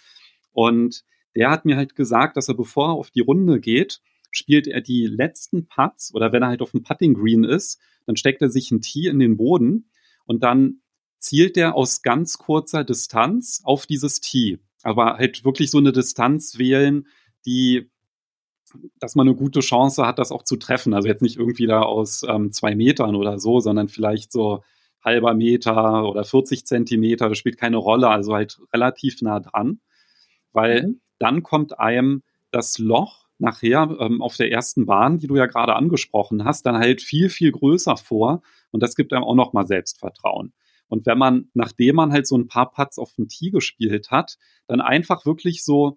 Und der hat mir halt gesagt, dass er, bevor er auf die Runde geht, spielt er die letzten Putts oder wenn er halt auf dem Putting Green ist, dann steckt er sich ein Tee in den Boden und dann zielt er aus ganz kurzer Distanz auf dieses Tee. Aber halt wirklich so eine Distanz wählen, die dass man eine gute Chance hat, das auch zu treffen. Also jetzt nicht irgendwie da aus ähm, zwei Metern oder so, sondern vielleicht so halber Meter oder 40 Zentimeter, das spielt keine Rolle, also halt relativ nah dran, weil mhm. Dann kommt einem das Loch nachher ähm, auf der ersten Bahn, die du ja gerade angesprochen hast, dann halt viel, viel größer vor und das gibt einem auch nochmal Selbstvertrauen. Und wenn man, nachdem man halt so ein paar Putts auf dem Tee gespielt hat, dann einfach wirklich so,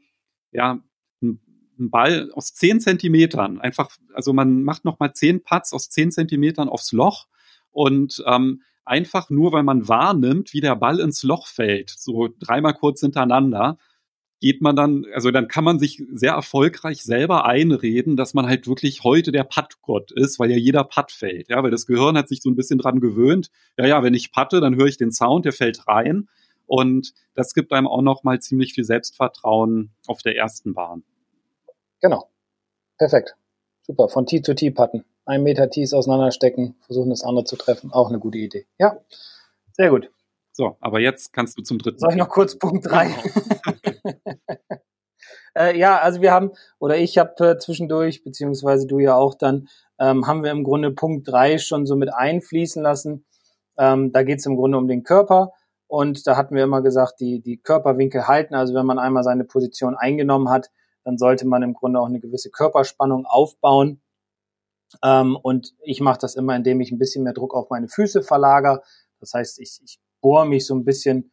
ja, ein einen Ball aus zehn Zentimetern. Einfach, also man macht nochmal zehn Putts aus zehn Zentimetern aufs Loch und ähm, einfach nur, weil man wahrnimmt, wie der Ball ins Loch fällt, so dreimal kurz hintereinander, geht man dann, also dann kann man sich sehr erfolgreich selber einreden, dass man halt wirklich heute der Puttgott ist, weil ja jeder Putt fällt, ja, weil das Gehirn hat sich so ein bisschen dran gewöhnt. Ja, ja, wenn ich patte, dann höre ich den Sound, der fällt rein und das gibt einem auch noch mal ziemlich viel Selbstvertrauen auf der ersten Bahn. Genau. Perfekt. Super. Von Tee zu Tee putten. Ein Meter Tees auseinanderstecken, versuchen das andere zu treffen. Auch eine gute Idee. Ja. Sehr gut. So, aber jetzt kannst du zum dritten. Soll ich noch kurz Punkt drei? Genau. äh, ja, also wir haben, oder ich habe äh, zwischendurch, beziehungsweise du ja auch dann, ähm, haben wir im Grunde Punkt drei schon so mit einfließen lassen. Ähm, da geht es im Grunde um den Körper. Und da hatten wir immer gesagt, die, die Körperwinkel halten. Also wenn man einmal seine Position eingenommen hat, dann sollte man im Grunde auch eine gewisse Körperspannung aufbauen. Ähm, und ich mache das immer, indem ich ein bisschen mehr Druck auf meine Füße verlagere. Das heißt, ich, ich bohre mich so ein bisschen,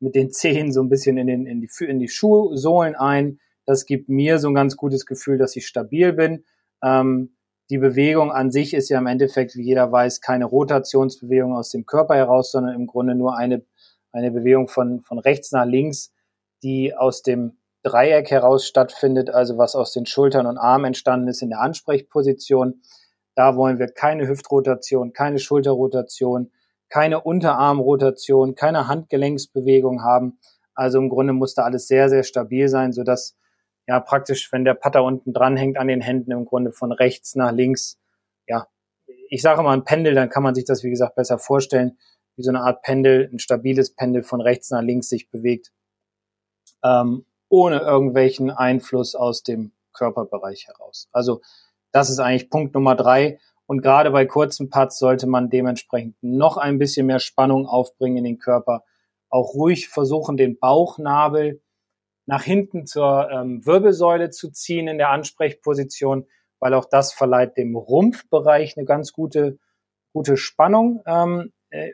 mit den Zehen so ein bisschen in, den, in, die, in die Schuhsohlen ein. Das gibt mir so ein ganz gutes Gefühl, dass ich stabil bin. Ähm, die Bewegung an sich ist ja im Endeffekt, wie jeder weiß, keine Rotationsbewegung aus dem Körper heraus, sondern im Grunde nur eine, eine Bewegung von, von rechts nach links, die aus dem Dreieck heraus stattfindet, also was aus den Schultern und Armen entstanden ist in der Ansprechposition. Da wollen wir keine Hüftrotation, keine Schulterrotation, keine Unterarmrotation, keine Handgelenksbewegung haben. Also im Grunde muss da alles sehr, sehr stabil sein, sodass ja praktisch, wenn der Putter unten dran hängt an den Händen, im Grunde von rechts nach links, ja, ich sage mal ein Pendel, dann kann man sich das, wie gesagt, besser vorstellen, wie so eine Art Pendel, ein stabiles Pendel von rechts nach links sich bewegt, ähm, ohne irgendwelchen Einfluss aus dem Körperbereich heraus. Also das ist eigentlich Punkt Nummer drei. Und gerade bei kurzen Putts sollte man dementsprechend noch ein bisschen mehr Spannung aufbringen in den Körper. Auch ruhig versuchen, den Bauchnabel nach hinten zur ähm, Wirbelsäule zu ziehen in der Ansprechposition, weil auch das verleiht dem Rumpfbereich eine ganz gute, gute Spannung ähm, äh,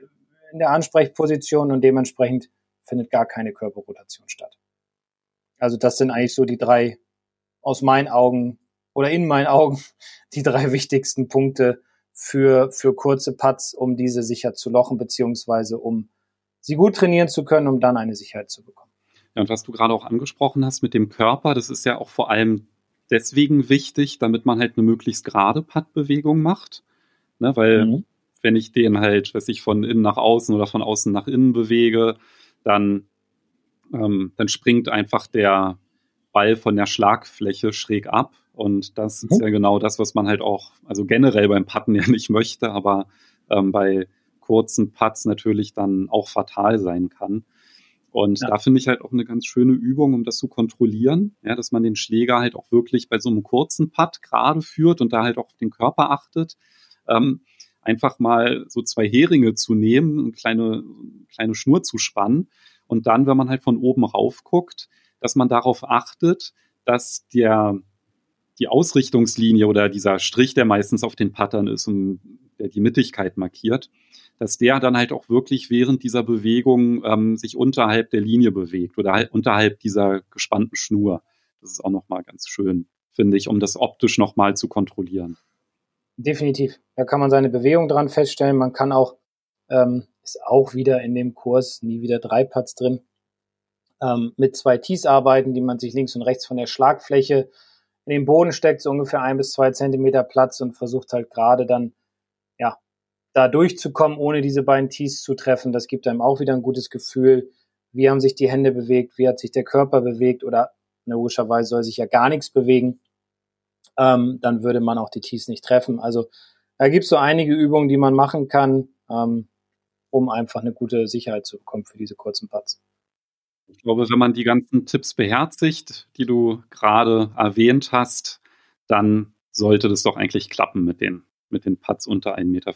in der Ansprechposition und dementsprechend findet gar keine Körperrotation statt. Also das sind eigentlich so die drei aus meinen Augen oder in meinen Augen die drei wichtigsten Punkte für, für kurze Putts, um diese sicher zu lochen, beziehungsweise um sie gut trainieren zu können, um dann eine Sicherheit zu bekommen. Ja, und was du gerade auch angesprochen hast mit dem Körper, das ist ja auch vor allem deswegen wichtig, damit man halt eine möglichst gerade Puttbewegung macht. Ne, weil mhm. wenn ich den halt, weiß ich, von innen nach außen oder von außen nach innen bewege, dann, ähm, dann springt einfach der Ball von der Schlagfläche schräg ab. Und das mhm. ist ja genau das, was man halt auch, also generell beim Putten ja nicht möchte, aber ähm, bei kurzen Putts natürlich dann auch fatal sein kann. Und ja. da finde ich halt auch eine ganz schöne Übung, um das zu kontrollieren, ja, dass man den Schläger halt auch wirklich bei so einem kurzen Putt gerade führt und da halt auch auf den Körper achtet. Ähm, einfach mal so zwei Heringe zu nehmen, eine kleine, kleine Schnur zu spannen und dann, wenn man halt von oben rauf guckt, dass man darauf achtet, dass der, die Ausrichtungslinie oder dieser Strich, der meistens auf den Pattern ist und der die Mittigkeit markiert, dass der dann halt auch wirklich während dieser Bewegung ähm, sich unterhalb der Linie bewegt oder halt unterhalb dieser gespannten Schnur. Das ist auch nochmal ganz schön, finde ich, um das optisch nochmal zu kontrollieren. Definitiv. Da kann man seine Bewegung dran feststellen. Man kann auch, ähm, ist auch wieder in dem Kurs, nie wieder drei Putts drin, ähm, mit zwei Tees arbeiten, die man sich links und rechts von der Schlagfläche in den Boden steckt, so ungefähr ein bis zwei Zentimeter Platz und versucht halt gerade dann da durchzukommen, ohne diese beiden Tees zu treffen, das gibt einem auch wieder ein gutes Gefühl. Wie haben sich die Hände bewegt? Wie hat sich der Körper bewegt? Oder logischerweise soll sich ja gar nichts bewegen. Ähm, dann würde man auch die Tees nicht treffen. Also da gibt es so einige Übungen, die man machen kann, ähm, um einfach eine gute Sicherheit zu bekommen für diese kurzen Putts. Ich glaube, wenn man die ganzen Tipps beherzigt, die du gerade erwähnt hast, dann sollte das doch eigentlich klappen mit den mit den Putts unter 1,50 Meter.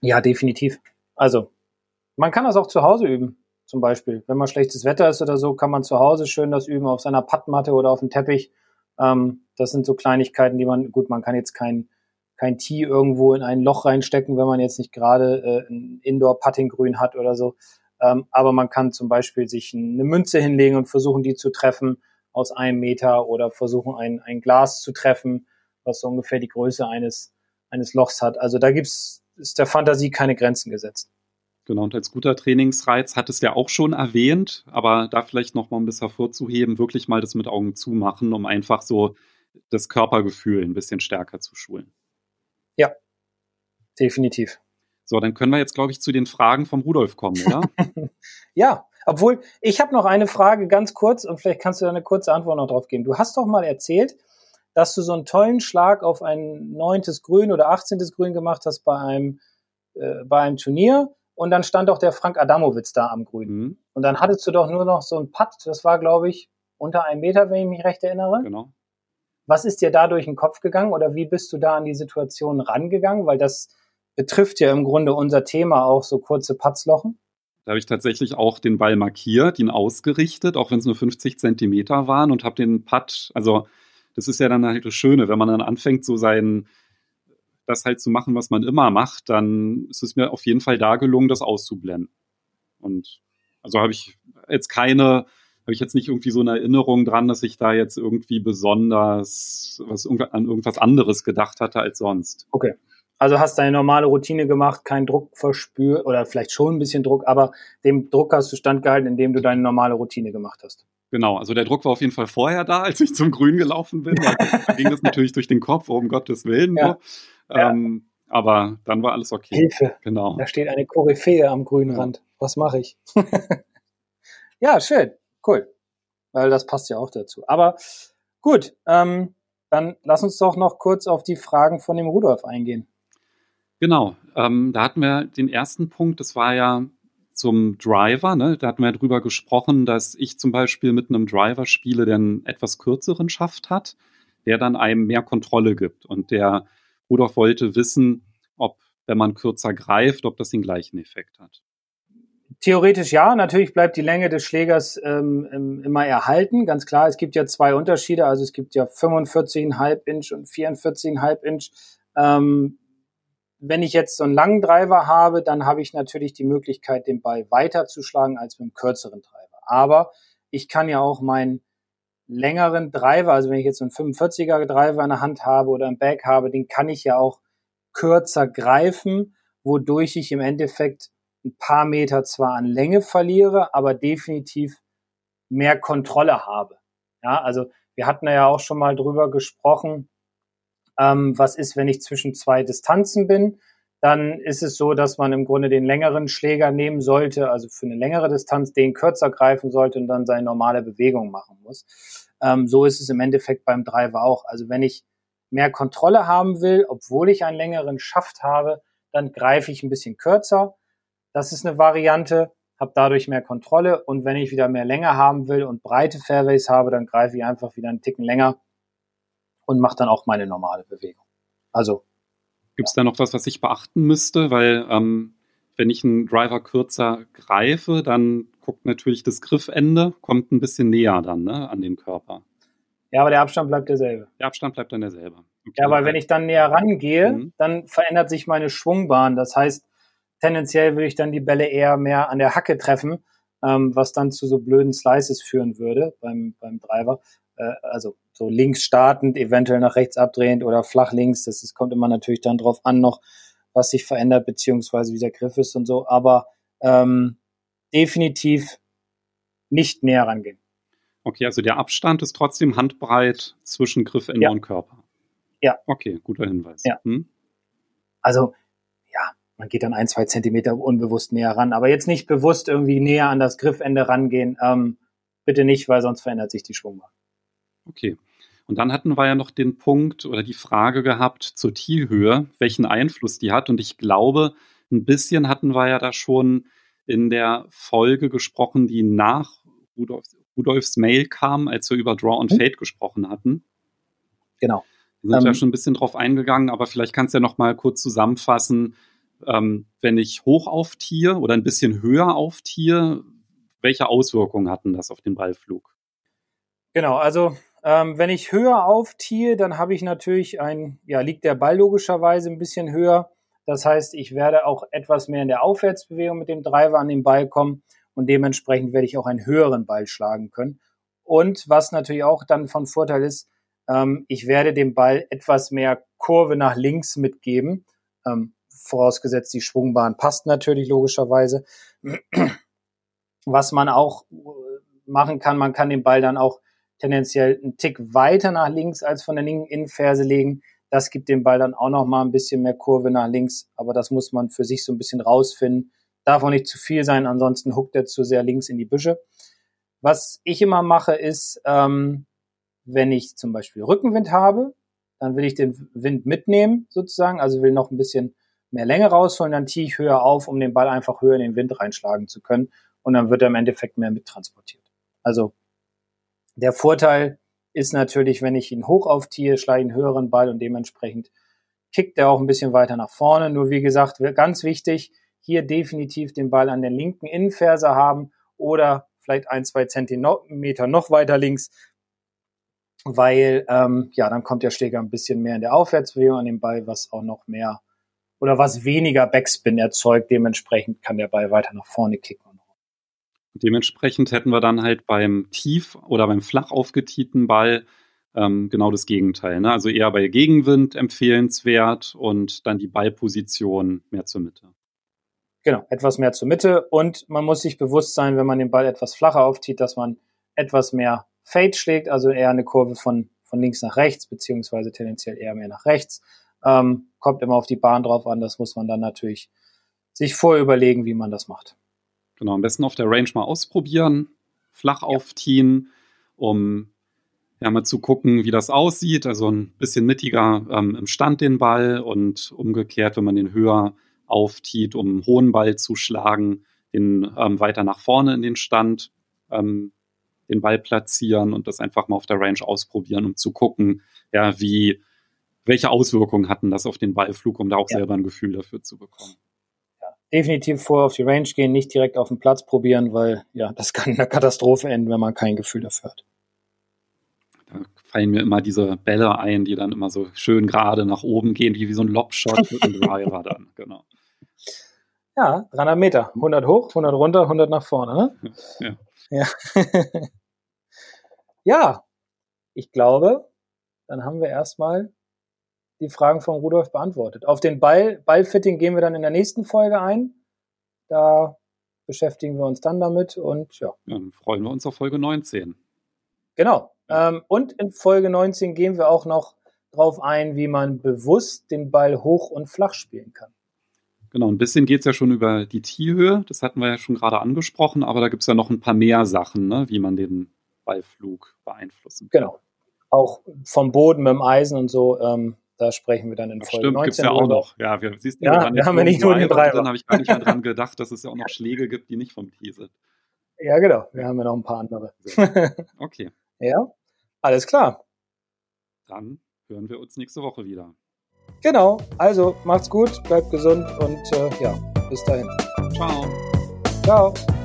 Ja, definitiv. Also, man kann das auch zu Hause üben. Zum Beispiel, wenn mal schlechtes Wetter ist oder so, kann man zu Hause schön das üben auf seiner Puttmatte oder auf dem Teppich. Ähm, das sind so Kleinigkeiten, die man, gut, man kann jetzt kein, kein Tee irgendwo in ein Loch reinstecken, wenn man jetzt nicht gerade äh, ein Indoor-Putting-Grün hat oder so. Ähm, aber man kann zum Beispiel sich eine Münze hinlegen und versuchen, die zu treffen aus einem Meter oder versuchen, ein, ein Glas zu treffen was so ungefähr die Größe eines, eines Lochs hat. Also da gibt's, ist der Fantasie keine Grenzen gesetzt. Genau, und als guter Trainingsreiz hat es ja auch schon erwähnt, aber da vielleicht noch mal ein bisschen hervorzuheben, wirklich mal das mit Augen zumachen, um einfach so das Körpergefühl ein bisschen stärker zu schulen. Ja, definitiv. So, dann können wir jetzt, glaube ich, zu den Fragen vom Rudolf kommen, oder? ja, obwohl ich habe noch eine Frage ganz kurz und vielleicht kannst du da eine kurze Antwort noch drauf geben. Du hast doch mal erzählt, dass du so einen tollen Schlag auf ein neuntes Grün oder achtzehntes Grün gemacht hast bei einem, äh, bei einem Turnier. Und dann stand auch der Frank Adamowitz da am Grün. Mhm. Und dann hattest du doch nur noch so ein Putt, das war, glaube ich, unter einem Meter, wenn ich mich recht erinnere. Genau. Was ist dir da durch den Kopf gegangen oder wie bist du da an die Situation rangegangen? Weil das betrifft ja im Grunde unser Thema auch so kurze Putzlochen. Da habe ich tatsächlich auch den Ball markiert, ihn ausgerichtet, auch wenn es nur 50 Zentimeter waren und habe den Putt, also das ist ja dann halt das Schöne, wenn man dann anfängt, so sein, das halt zu machen, was man immer macht, dann ist es mir auf jeden Fall da gelungen, das auszublenden. Und also habe ich jetzt keine, habe ich jetzt nicht irgendwie so eine Erinnerung dran, dass ich da jetzt irgendwie besonders was an irgendwas anderes gedacht hatte als sonst. Okay. Also hast deine normale Routine gemacht, keinen Druck verspürt oder vielleicht schon ein bisschen Druck, aber dem Druck hast du standgehalten, indem du deine normale Routine gemacht hast. Genau, also der Druck war auf jeden Fall vorher da, als ich zum Grün gelaufen bin. Da ging das natürlich durch den Kopf, um Gottes Willen. Ja. Ähm, ja. Aber dann war alles okay. Hilfe. Genau. Da steht eine Koryphäe am grünen Rand. Was mache ich? ja, schön. Cool. Weil das passt ja auch dazu. Aber gut, ähm, dann lass uns doch noch kurz auf die Fragen von dem Rudolf eingehen. Genau, ähm, da hatten wir den ersten Punkt, das war ja zum Driver, ne? da hatten wir drüber gesprochen, dass ich zum Beispiel mit einem Driver spiele, der einen etwas kürzeren Schaft hat, der dann einem mehr Kontrolle gibt. Und der Rudolf wollte wissen, ob, wenn man kürzer greift, ob das den gleichen Effekt hat. Theoretisch ja, natürlich bleibt die Länge des Schlägers ähm, immer erhalten, ganz klar. Es gibt ja zwei Unterschiede, also es gibt ja 45,5 Inch und 44,5 Inch. Ähm, wenn ich jetzt so einen langen Driver habe, dann habe ich natürlich die Möglichkeit, den Ball weiter zu schlagen als mit einem kürzeren Driver. Aber ich kann ja auch meinen längeren Driver, also wenn ich jetzt so einen 45er Driver in der Hand habe oder im Bag habe, den kann ich ja auch kürzer greifen, wodurch ich im Endeffekt ein paar Meter zwar an Länge verliere, aber definitiv mehr Kontrolle habe. Ja, also wir hatten ja auch schon mal drüber gesprochen, ähm, was ist, wenn ich zwischen zwei Distanzen bin. Dann ist es so, dass man im Grunde den längeren Schläger nehmen sollte, also für eine längere Distanz den kürzer greifen sollte und dann seine normale Bewegung machen muss. Ähm, so ist es im Endeffekt beim Driver auch. Also wenn ich mehr Kontrolle haben will, obwohl ich einen längeren Schaft habe, dann greife ich ein bisschen kürzer. Das ist eine Variante, habe dadurch mehr Kontrolle und wenn ich wieder mehr Länge haben will und breite Fairways habe, dann greife ich einfach wieder einen Ticken länger und mache dann auch meine normale Bewegung. Also. Gibt es da noch was, was ich beachten müsste? Weil ähm, wenn ich einen Driver kürzer greife, dann guckt natürlich das Griffende, kommt ein bisschen näher dann ne, an den Körper. Ja, aber der Abstand bleibt derselbe. Der Abstand bleibt dann derselbe. Okay. Ja, weil wenn ich dann näher rangehe, mhm. dann verändert sich meine Schwungbahn. Das heißt, tendenziell würde ich dann die Bälle eher mehr an der Hacke treffen, ähm, was dann zu so blöden Slices führen würde beim, beim Driver. Äh, also so links startend, eventuell nach rechts abdrehend oder flach links. Das, das kommt immer natürlich dann drauf an noch, was sich verändert, beziehungsweise wie der Griff ist und so. Aber ähm, definitiv nicht näher rangehen. Okay, also der Abstand ist trotzdem handbreit zwischen Griffende ja. und Körper. Ja. Okay, guter Hinweis. Ja. Hm? Also, ja, man geht dann ein, zwei Zentimeter unbewusst näher ran, aber jetzt nicht bewusst irgendwie näher an das Griffende rangehen. Ähm, bitte nicht, weil sonst verändert sich die Schwungbahn. Okay. Und dann hatten wir ja noch den Punkt oder die Frage gehabt zur Zielhöhe, welchen Einfluss die hat. Und ich glaube, ein bisschen hatten wir ja da schon in der Folge gesprochen, die nach Rudolfs, Rudolfs Mail kam, als wir über Draw and mhm. Fade gesprochen hatten. Genau. Wir sind ähm, ja schon ein bisschen drauf eingegangen, aber vielleicht kannst du ja noch mal kurz zusammenfassen, ähm, wenn ich hoch auftiere oder ein bisschen höher auftiere, welche Auswirkungen hatten das auf den Ballflug? Genau, also ähm, wenn ich höher aufziehe, dann habe ich natürlich ein, ja, liegt der Ball logischerweise ein bisschen höher. Das heißt, ich werde auch etwas mehr in der Aufwärtsbewegung mit dem Driver an den Ball kommen und dementsprechend werde ich auch einen höheren Ball schlagen können. Und was natürlich auch dann von Vorteil ist, ähm, ich werde dem Ball etwas mehr Kurve nach links mitgeben, ähm, vorausgesetzt die Schwungbahn passt natürlich logischerweise. Was man auch äh, machen kann, man kann den Ball dann auch tendenziell einen Tick weiter nach links als von der linken Innenferse legen. Das gibt dem Ball dann auch noch mal ein bisschen mehr Kurve nach links, aber das muss man für sich so ein bisschen rausfinden. Darf auch nicht zu viel sein, ansonsten huckt er zu sehr links in die Büsche. Was ich immer mache, ist, ähm, wenn ich zum Beispiel Rückenwind habe, dann will ich den Wind mitnehmen, sozusagen, also will noch ein bisschen mehr Länge rausholen, dann ziehe ich höher auf, um den Ball einfach höher in den Wind reinschlagen zu können und dann wird er im Endeffekt mehr mittransportiert. Also der Vorteil ist natürlich, wenn ich ihn hoch aufziehe, schlage einen höheren Ball und dementsprechend kickt er auch ein bisschen weiter nach vorne. Nur wie gesagt, ganz wichtig, hier definitiv den Ball an der linken Innenferse haben oder vielleicht ein, zwei Zentimeter noch weiter links, weil ähm, ja, dann kommt der Schläger ein bisschen mehr in der Aufwärtsbewegung an den Ball, was auch noch mehr oder was weniger Backspin erzeugt. Dementsprechend kann der Ball weiter nach vorne kicken. Dementsprechend hätten wir dann halt beim tief oder beim flach aufgetieten Ball ähm, genau das Gegenteil. Ne? Also eher bei Gegenwind empfehlenswert und dann die Ballposition mehr zur Mitte. Genau, etwas mehr zur Mitte und man muss sich bewusst sein, wenn man den Ball etwas flacher aufzieht, dass man etwas mehr Fade schlägt, also eher eine Kurve von, von links nach rechts, beziehungsweise tendenziell eher mehr nach rechts. Ähm, kommt immer auf die Bahn drauf an, das muss man dann natürlich sich vorüberlegen, wie man das macht. Genau, am besten auf der Range mal ausprobieren, flach aufziehen, um ja, mal zu gucken, wie das aussieht. Also ein bisschen mittiger ähm, im Stand den Ball und umgekehrt, wenn man den höher auftiet, um einen hohen Ball zu schlagen, den ähm, weiter nach vorne in den Stand, ähm, den Ball platzieren und das einfach mal auf der Range ausprobieren, um zu gucken, ja, wie, welche Auswirkungen hatten das auf den Ballflug, um da auch ja. selber ein Gefühl dafür zu bekommen. Definitiv vor auf die Range gehen, nicht direkt auf den Platz probieren, weil ja, das kann eine Katastrophe enden, wenn man kein Gefühl dafür hat. Da fallen mir immer diese Bälle ein, die dann immer so schön gerade nach oben gehen, wie, wie so ein Lobshot mit einem Driver dann, genau. Ja, 300 Meter. 100 hoch, 100 runter, 100 nach vorne. Ne? Ja. Ja. ja, ich glaube, dann haben wir erstmal die Fragen von Rudolf beantwortet. Auf den Ball, Ballfitting gehen wir dann in der nächsten Folge ein. Da beschäftigen wir uns dann damit und ja. ja dann freuen wir uns auf Folge 19. Genau. Ähm, und in Folge 19 gehen wir auch noch drauf ein, wie man bewusst den Ball hoch und flach spielen kann. Genau, ein bisschen geht es ja schon über die T-Höhe, das hatten wir ja schon gerade angesprochen, aber da gibt es ja noch ein paar mehr Sachen, ne, wie man den Ballflug beeinflussen kann. Genau. Auch vom Boden mit dem Eisen und so, ähm, da sprechen wir dann in Folge Stimmt, 19. Stimmt, gibt ja auch noch. Ja, wir, siehst, ja, wir, wir haben ja nicht nur den Treiber. Dann habe ich gar nicht mehr dran gedacht, dass es ja auch noch Schläge gibt, die nicht vom Tee sind. Ja, genau. Wir haben ja noch ein paar andere. Okay. ja, alles klar. Dann hören wir uns nächste Woche wieder. Genau, also macht's gut, bleibt gesund und äh, ja, bis dahin. Ciao. Ciao.